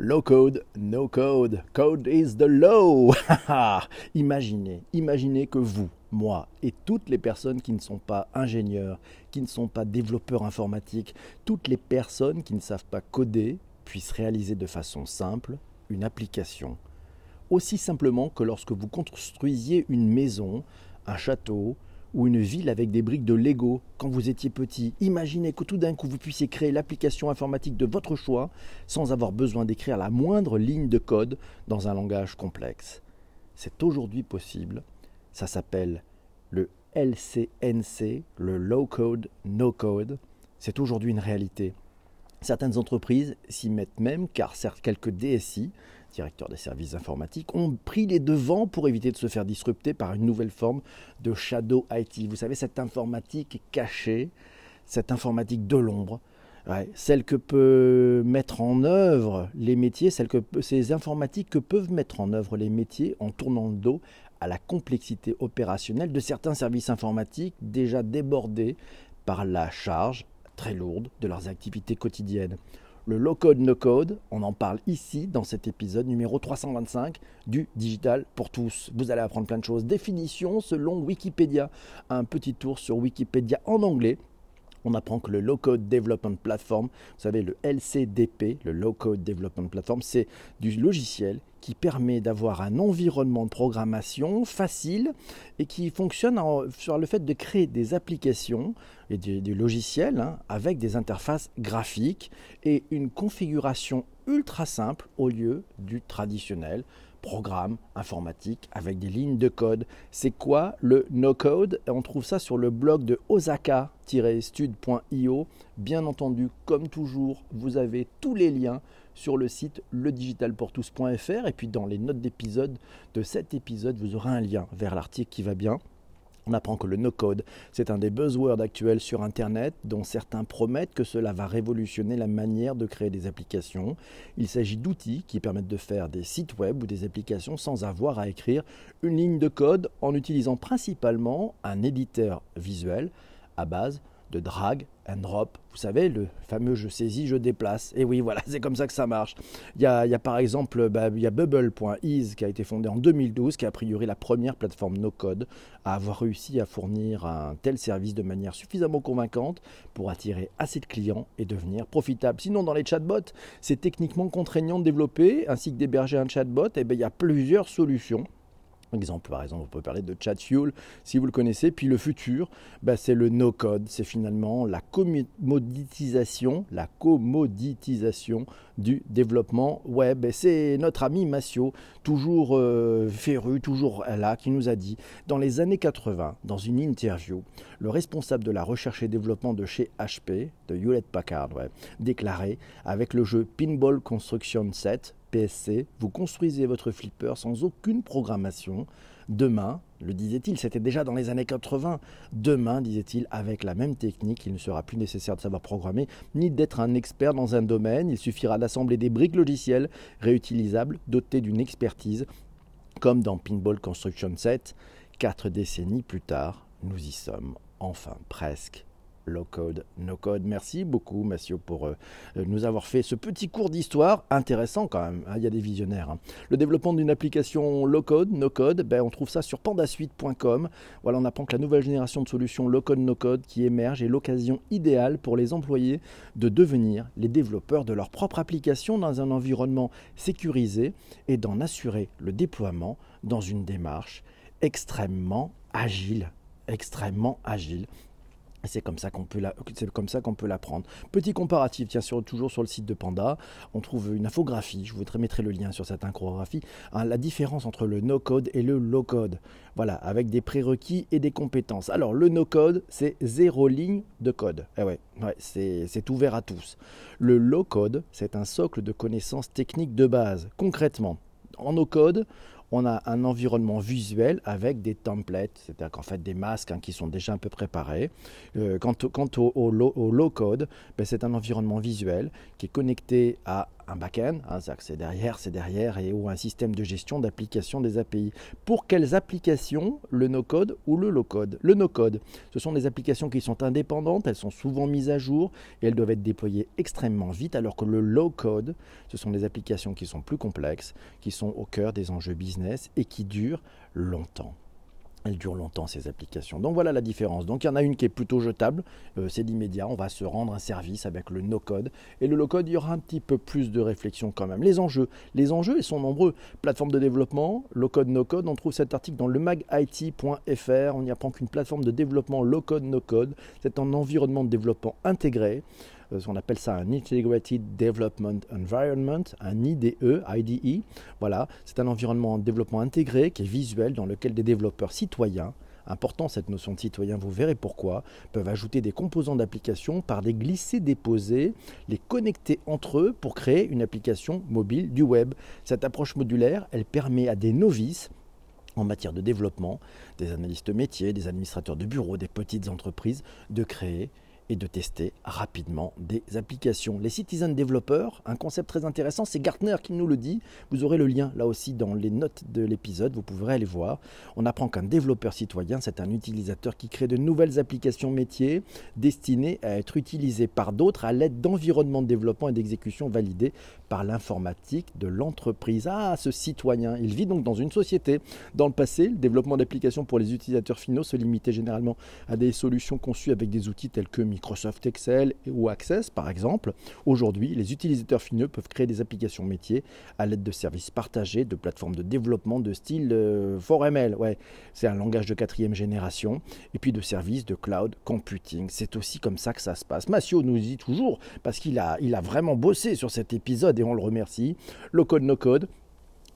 Low code, no code. Code is the law. imaginez, imaginez que vous, moi et toutes les personnes qui ne sont pas ingénieurs, qui ne sont pas développeurs informatiques, toutes les personnes qui ne savent pas coder puissent réaliser de façon simple une application. Aussi simplement que lorsque vous construisiez une maison, un château, ou une ville avec des briques de Lego quand vous étiez petit. Imaginez que tout d'un coup vous puissiez créer l'application informatique de votre choix sans avoir besoin d'écrire la moindre ligne de code dans un langage complexe. C'est aujourd'hui possible. Ça s'appelle le LCNC, le Low Code, No Code. C'est aujourd'hui une réalité. Certaines entreprises s'y mettent même car certes quelques DSI directeurs des services informatiques, ont pris les devants pour éviter de se faire disrupter par une nouvelle forme de shadow IT. Vous savez, cette informatique cachée, cette informatique de l'ombre, celle que peut mettre en œuvre les métiers, celle que, ces informatiques que peuvent mettre en œuvre les métiers en tournant le dos à la complexité opérationnelle de certains services informatiques déjà débordés par la charge très lourde de leurs activités quotidiennes le low-code, no-code. On en parle ici dans cet épisode numéro 325 du Digital pour tous. Vous allez apprendre plein de choses. Définition selon Wikipédia. Un petit tour sur Wikipédia en anglais on apprend que le Low Code Development Platform, vous savez, le LCDP, le Low Code Development Platform, c'est du logiciel qui permet d'avoir un environnement de programmation facile et qui fonctionne sur le fait de créer des applications et des, logiciels hein, avec des interfaces graphiques et une configuration ultra simple au lieu du traditionnel programme informatique avec des lignes de code. C'est quoi le no-code? On trouve ça sur le blog de osaka-stud.io. Bien entendu, comme toujours, vous avez tous les liens sur le site ledigitalpourtous.fr et puis dans les notes d'épisode de cet épisode, vous aurez un lien vers l'article qui va bien. On apprend que le no-code, c'est un des buzzwords actuels sur Internet dont certains promettent que cela va révolutionner la manière de créer des applications. Il s'agit d'outils qui permettent de faire des sites web ou des applications sans avoir à écrire une ligne de code en utilisant principalement un éditeur visuel à base drag and drop. Vous savez, le fameux je saisis, je déplace. Et oui, voilà, c'est comme ça que ça marche. Il y a, par exemple bah, il y Bubble.ease qui a été fondé en 2012, qui a priori la première plateforme no-code à avoir réussi à fournir un tel service de manière suffisamment convaincante pour attirer assez de clients et devenir profitable. Sinon, dans les chatbots, c'est techniquement contraignant de développer ainsi que d'héberger un chatbot. Et eh bien, il y a plusieurs solutions exemple, par exemple, on peut parler de ChatFuel si vous le connaissez. Puis le futur, bah, c'est le no-code. C'est finalement la commoditisation, la commoditisation du développement web. Et c'est notre ami Massio, toujours euh, féru, toujours là, qui nous a dit dans les années 80, dans une interview, le responsable de la recherche et développement de chez HP, de Hewlett Packard, déclarait avec le jeu Pinball Construction 7 PSC, vous construisez votre flipper sans aucune programmation. Demain, le disait-il, c'était déjà dans les années 80, demain, disait-il, avec la même technique, il ne sera plus nécessaire de savoir programmer, ni d'être un expert dans un domaine, il suffira d'assembler des briques logicielles réutilisables, dotées d'une expertise, comme dans Pinball Construction 7. Quatre décennies plus tard, nous y sommes, enfin presque low code, no code. Merci beaucoup, Massio, pour euh, nous avoir fait ce petit cours d'histoire intéressant quand même. Hein, il y a des visionnaires. Hein. Le développement d'une application low code, no code, ben, on trouve ça sur pandasuite.com. Voilà, on apprend que la nouvelle génération de solutions low code, no code qui émerge est l'occasion idéale pour les employés de devenir les développeurs de leur propre application dans un environnement sécurisé et d'en assurer le déploiement dans une démarche extrêmement agile extrêmement agile c'est comme ça qu'on peut la, c'est comme ça qu'on peut l'apprendre. Petit comparatif, tiens, sur, toujours sur le site de Panda, on trouve une infographie. Je vous mettrai le lien sur cette infographie. Hein, la différence entre le no-code et le low-code. Voilà, avec des prérequis et des compétences. Alors le no-code, c'est zéro ligne de code. Eh ouais, ouais c'est ouvert à tous. Le low-code, c'est un socle de connaissances techniques de base. Concrètement, en no-code, on a un environnement visuel avec des templates, c'est-à-dire qu'en fait des masques hein, qui sont déjà un peu préparés. Euh, quant, au, low, code, ben, c'est un environnement visuel qui est connecté à un back-end, hein, c'est derrière, c'est derrière, et, ou un système de gestion d'application des API. Pour quelles applications Le no-code ou le low-code? Le no-code, ce sont des applications qui sont indépendantes, elles sont souvent mises à jour et elles doivent être déployées extrêmement vite, alors que le low-code, ce sont des applications qui sont plus complexes, qui sont au cœur des enjeux business et qui durent longtemps. Elles durent longtemps ces applications. Donc voilà la différence. Donc il y en a une qui est plutôt jetable, euh, c'est l'immédiat, on va se rendre un service avec le no-code. Et le low-code, il y aura un petit peu plus de réflexion quand même. Les enjeux, les enjeux, ils sont nombreux. Plateforme de développement, low-code, no-code, on trouve cet article dans le magit.fr. On y apprend qu'une plateforme de développement low-code, no-code, c'est un environnement de développement intégré on appelle ça un Integrated Development Environment, un IDE, IDE. Voilà, c'est un environnement de développement intégré qui est visuel dans lequel des développeurs citoyens important cette notion de citoyen, vous verrez pourquoi, peuvent ajouter des composants d'application par des glissés-déposés, les connecter entre eux pour créer une application mobile du web. Cette approche modulaire, elle permet à des novices en matière de développement, des analystes métiers, des administrateurs de bureaux, des petites entreprises, de créer et de tester rapidement des applications. Les citizen developers, un concept très intéressant, c'est Gartner qui nous le dit. Vous aurez le lien là aussi dans les notes de l'épisode, vous pourrez aller voir. On apprend qu'un développeur citoyen, c'est un utilisateur qui crée de nouvelles applications métiers destinées à être utilisées par d'autres à l'aide d'environnements de développement et d'exécution validés par l'informatique de l'entreprise. Ah, ce citoyen, il vit donc dans une société. Dans le passé, le développement d'applications pour les utilisateurs finaux se limitait généralement à des solutions conçues avec des outils tels que Microsoft Excel ou Access par exemple. Aujourd'hui, les utilisateurs finaux peuvent créer des applications métiers à l'aide de services partagés, de plateformes de développement de style 4ML. Euh, ouais, c'est un langage de quatrième génération. Et puis de services de cloud computing. C'est aussi comme ça que ça se passe. Massio nous dit toujours, parce qu'il a, a vraiment bossé sur cet épisode et on le remercie. Le code no code,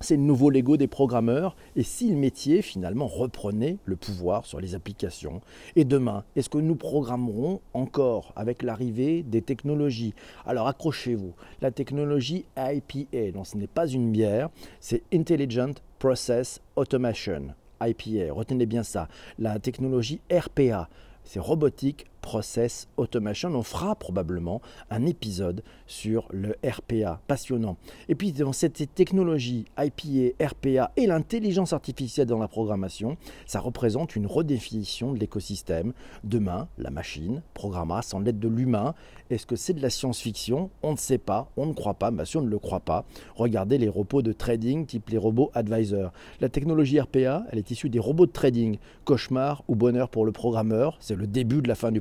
c'est le nouveau Lego des programmeurs, et si le métier finalement reprenait le pouvoir sur les applications? Et demain, est-ce que nous programmerons encore avec l'arrivée des technologies? Alors accrochez-vous, la technologie IPA, non ce n'est pas une bière, c'est Intelligent Process Automation. IPA, retenez bien ça. La technologie RPA, c'est robotique Process Automation. On fera probablement un épisode sur le RPA, passionnant. Et puis dans cette technologie IPA, RPA et l'intelligence artificielle dans la programmation, ça représente une redéfinition de l'écosystème. Demain, la machine programmera sans l'aide de l'humain. Est-ce que c'est de la science-fiction? On ne sait pas, on ne croit pas, mais si on ne le croit pas, regardez les robots de trading type les robots advisor. La technologie RPA, elle est issue des robots de trading. Cauchemar ou bonheur pour le programmeur, c'est le début de la fin du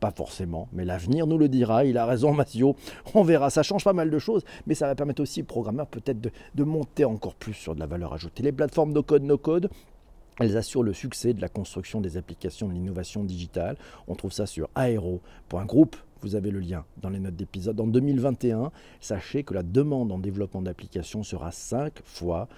Pas forcément, mais l'avenir nous le dira. Il a raison, Mathieu. On verra. Ça change pas mal de choses, mais ça va permettre aussi aux programmeurs peut-être de, monter encore plus sur de la valeur ajoutée. Les plateformes no code, no code, elles assurent le succès de la construction des applications de l'innovation digitale. On trouve ça sur aero.group. Vous avez le lien dans les notes d'épisode. En 2021, sachez que la demande en développement d'applications sera 5 fois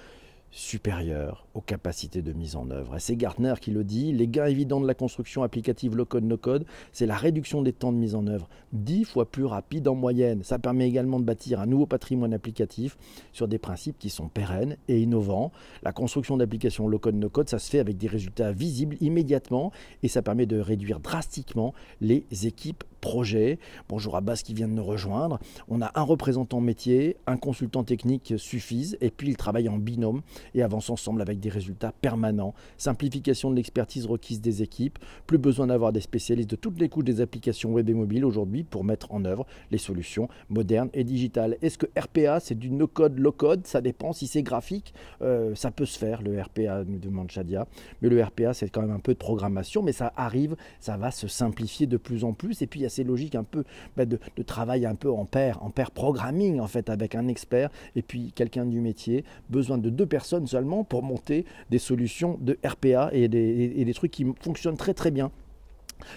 supérieure aux capacités de mise en œuvre. Et c'est Gartner qui le dit, les gains évidents de la construction applicative low-code, no-code, c'est la réduction des temps de mise en œuvre, dix fois plus rapide en moyenne. Ça permet également de bâtir un nouveau patrimoine applicatif sur des principes qui sont pérennes et innovants. La construction d'applications low-code, no-code, ça se fait avec des résultats visibles immédiatement et ça permet de réduire drastiquement les équipes projet. Bonjour Abbas qui vient de nous rejoindre. On a un représentant métier, un consultant technique suffisent et puis ils travaillent en binôme et avancent ensemble avec des résultats permanents. Simplification de l'expertise requise des équipes. Plus besoin d'avoir des spécialistes de toutes les couches des applications web et mobiles aujourd'hui pour mettre en œuvre les solutions modernes et digitales. Est-ce que RPA c'est du no-code, low-code? Ça dépend. Si c'est graphique, euh, ça peut se faire le RPA, nous demande Shadia. Mais le RPA c'est quand même un peu de programmation, mais ça arrive, ça va se simplifier de plus en plus. Et puis il y a ces logiques un peu bah, de, de, travail un peu en pair, en pair programming en fait avec un expert et puis quelqu'un du métier. Besoin de deux personnes seulement pour monter des solutions de RPA et des, et des trucs qui fonctionnent très très bien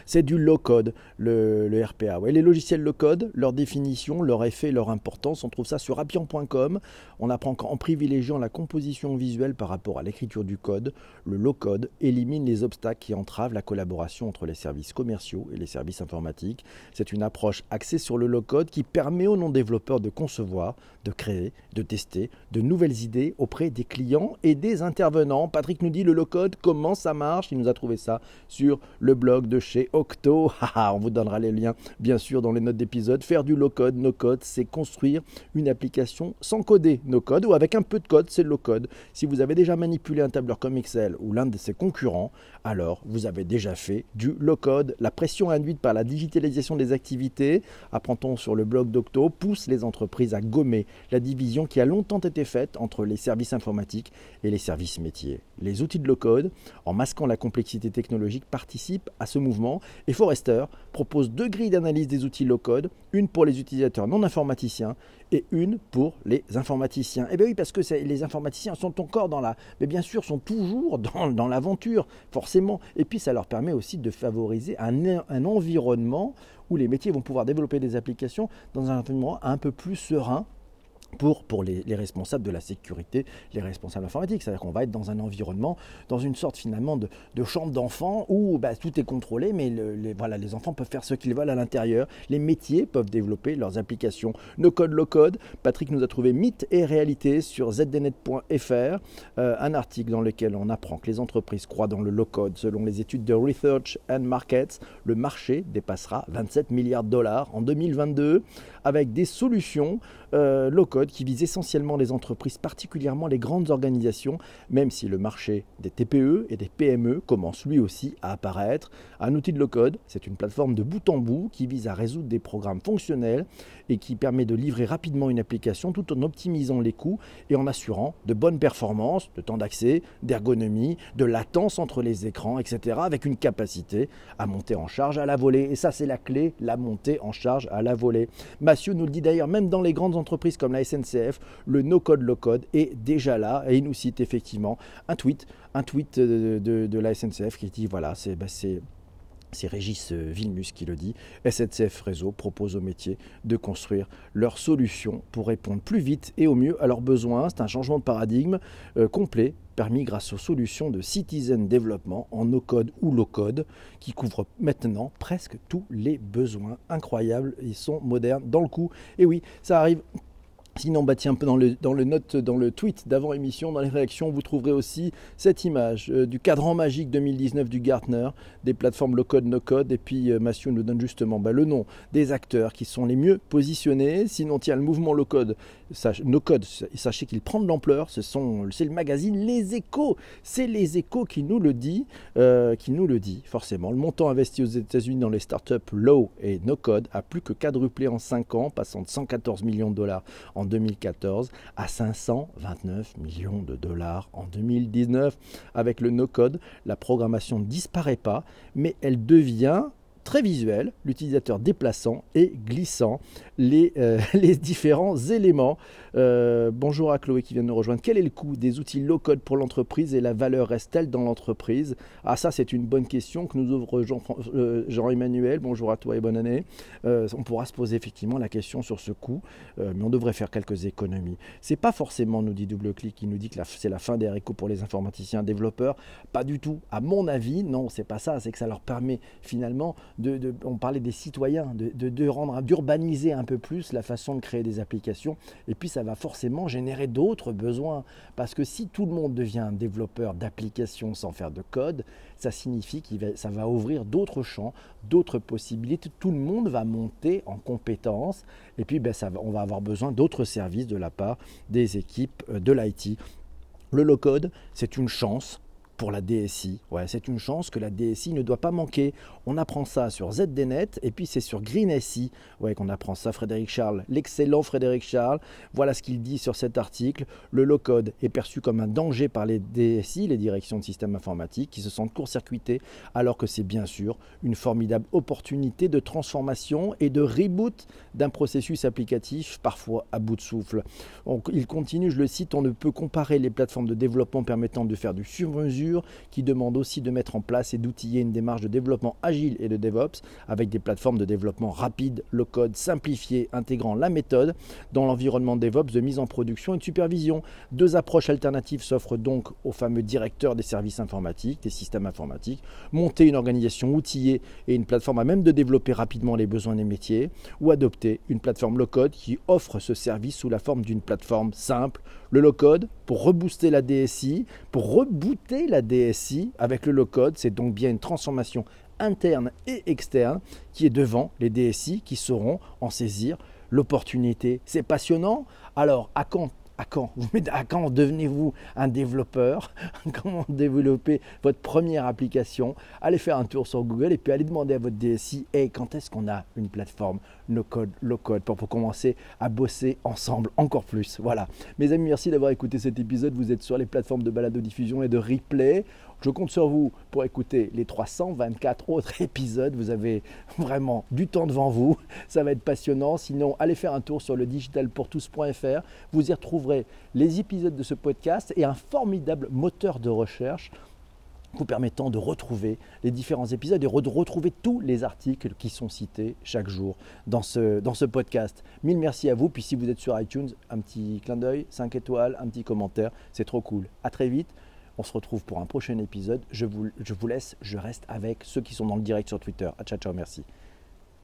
c'est du low-code, le, RPA. les logiciels low-code, leur définition, leur effet, leur importance, on trouve ça sur appian.com. On apprend qu'en privilégiant la composition visuelle par rapport à l'écriture du code, le low-code élimine les obstacles qui entravent la collaboration entre les services commerciaux et les services informatiques. C'est une approche axée sur le low-code qui permet aux non-développeurs de concevoir, de créer, de tester de nouvelles idées auprès des clients et des intervenants. Patrick nous dit le low-code, comment ça marche? Il nous a trouvé ça sur le blog de chez Octo. on vous donnera les liens bien sûr dans les notes d'épisode. Faire du low code, no code, c'est construire une application sans coder no code ou avec un peu de code, c'est low code. Si vous avez déjà manipulé un tableur comme Excel ou l'un de ses concurrents, alors vous avez déjà fait du low code. La pression induite par la digitalisation des activités, apprend-on sur le blog d'Octo, pousse les entreprises à gommer la division qui a longtemps été faite entre les services informatiques et les services métiers. Les outils de low code, en masquant la complexité technologique, participent à ce mouvement et Forrester propose deux grilles d'analyse des outils low-code, une pour les utilisateurs non informaticiens et une pour les informaticiens. Eh bien oui, parce que les informaticiens sont encore dans la... Mais bien sûr, sont toujours dans, l'aventure, forcément. Et puis ça leur permet aussi de favoriser un environnement où les métiers vont pouvoir développer des applications dans un environnement un peu plus serein pour, pour les, responsables de la sécurité, les responsables informatiques. C'est-à-dire qu'on va être dans un environnement, dans une sorte finalement de, chambre d'enfants où bah, tout est contrôlé, mais les, voilà, les enfants peuvent faire ce qu'ils veulent à l'intérieur. Les métiers peuvent développer leurs applications no code, low code. Patrick nous a trouvé mythe et réalité sur zdnet.fr, euh, un article dans lequel on apprend que les entreprises croient dans le low code. Selon les études de Research and Markets, le marché dépassera 27 milliards de dollars en 2022 avec des solutions euh, low code qui vise essentiellement les entreprises, particulièrement les grandes organisations, même si le marché des TPE et des PME commence lui aussi à apparaître. Un outil de low code, c'est une plateforme de bout en bout qui vise à résoudre des programmes fonctionnels et qui permet de livrer rapidement une application tout en optimisant les coûts et en assurant de bonnes performances, de temps d'accès, d'ergonomie, de latence entre les écrans, etc., avec une capacité à monter en charge à la volée. Et ça, c'est la clé, la montée en charge à la volée. Mathieu nous le dit d'ailleurs, même dans les grandes entreprises comme la SNCF, le no-code, low-code est déjà là. Et il nous cite effectivement un tweet, un tweet de, la SNCF qui dit voilà, c'est bah, c'est Régis euh, Vilmus qui le dit. SNCF Réseau propose aux métiers de construire leurs solutions pour répondre plus vite et au mieux à leurs besoins. C'est un changement de paradigme euh, complet permis grâce aux solutions de Citizen Development en no-code ou low-code qui couvrent maintenant presque tous les besoins. Incroyables, ils sont modernes dans le coup. Et oui, ça arrive Sinon, bah tiens, dans le, dans le dans le tweet d'avant émission, dans les réactions, vous trouverez aussi cette image euh, du cadran magique 2019 du Gartner, des plateformes low-code, no-code, et puis euh, Mathieu nous donne justement bah, le nom des acteurs qui sont les mieux positionnés. Sinon, tiens, le mouvement low-code, no-code, sachez qu'il prend de l'ampleur. C'est le magazine Les Échos, c'est Les Échos qui nous le dit, euh, qui nous le dit forcément. Le montant investi aux États-Unis dans les startups low et no-code a plus que quadruplé en 5 ans, passant de 114 millions de dollars en 2014 à 529 millions de dollars en 2019. Avec le no-code, la programmation ne disparaît pas, mais elle devient très visuel, l'utilisateur déplaçant et glissant les, euh, les différents éléments. Euh, bonjour à Chloé qui vient de nous rejoindre. Quel est le coût des outils low-code pour l'entreprise et la valeur reste-t-elle dans l'entreprise? Ah ça c'est une bonne question que nous ouvre euh, Jean-Emmanuel. bonjour à toi et bonne année. on pourra se poser effectivement la question sur ce coût, mais on devrait faire quelques économies. C'est pas forcément, nous dit DoubleClick, qui nous dit que c'est la fin des récours pour les informaticiens développeurs. Pas du tout. À mon avis, non, c'est pas ça. C'est que ça leur permet finalement on parlait des citoyens, de, rendre, d'urbaniser un peu plus la façon de créer des applications. Et puis ça va forcément générer d'autres besoins. Parce que si tout le monde devient un développeur d'applications sans faire de code, ça signifie que ça va ouvrir d'autres champs, d'autres possibilités. Tout le monde va monter en compétences. Et puis ben, on va avoir besoin d'autres services de la part des équipes euh, de l'IT. Le low-code, c'est une chance pour la DSI. Ouais, c'est une chance que la DSI ne doit pas manquer. On apprend ça sur ZDNet et puis c'est sur GreenSI ouais, qu'on apprend ça, Frédéric Charles, l'excellent Frédéric Charles. Voilà ce qu'il dit sur cet article. Le low-code est perçu comme un danger par les DSI, les directions de systèmes informatiques, qui se sentent court-circuitées, alors que c'est bien sûr une formidable opportunité de transformation et de reboot d'un processus applicatif parfois à bout de souffle. il continue, je le cite, on ne peut comparer les plateformes de développement permettant de faire du sur-mesure qui demande aussi de mettre en place et d'outiller une démarche de développement agile et de DevOps avec des plateformes de développement rapide, low code, simplifié, intégrant la méthode dans l'environnement DevOps de mise en production et de supervision. Deux approches alternatives s'offrent donc aux fameux directeurs des services informatiques, des systèmes informatiques, monter une organisation outillée et une plateforme à même de développer rapidement les besoins des métiers, ou adopter une plateforme low-code qui offre ce service sous la forme d'une plateforme simple, le low-code, pour rebooster la DSI, pour rebooter la DSI avec le low-code, c'est donc bien une transformation interne et externe qui est devant les DSI qui sauront en saisir l'opportunité. C'est passionnant. Alors, à quand à quand devenez-vous un développeur Comment développer votre première application Allez faire un tour sur Google et puis allez demander à votre DSI hey, quand est-ce qu'on a une plateforme no code, low code? pour, pour commencer à bosser ensemble encore plus. Voilà. Mes amis, merci d'avoir écouté cet épisode. Vous êtes sur les plateformes de balado diffusion et de replay. Je compte sur vous pour écouter les 324 autres épisodes. Vous avez vraiment du temps devant vous. Ça va être passionnant. Sinon, allez faire un tour sur le digitalpourtous.fr. Vous y retrouverez les épisodes de ce podcast et un formidable moteur de recherche vous permettant de retrouver les différents épisodes et de retrouver tous les articles qui sont cités chaque jour dans ce, podcast. Mille merci à vous. Puis si vous êtes sur iTunes, un petit clin d'œil, 5 étoiles, un petit commentaire, c'est trop cool. À très vite. On se retrouve pour un prochain épisode. Je vous, laisse, je reste avec ceux qui sont dans le direct sur Twitter. À ciao, ciao, merci.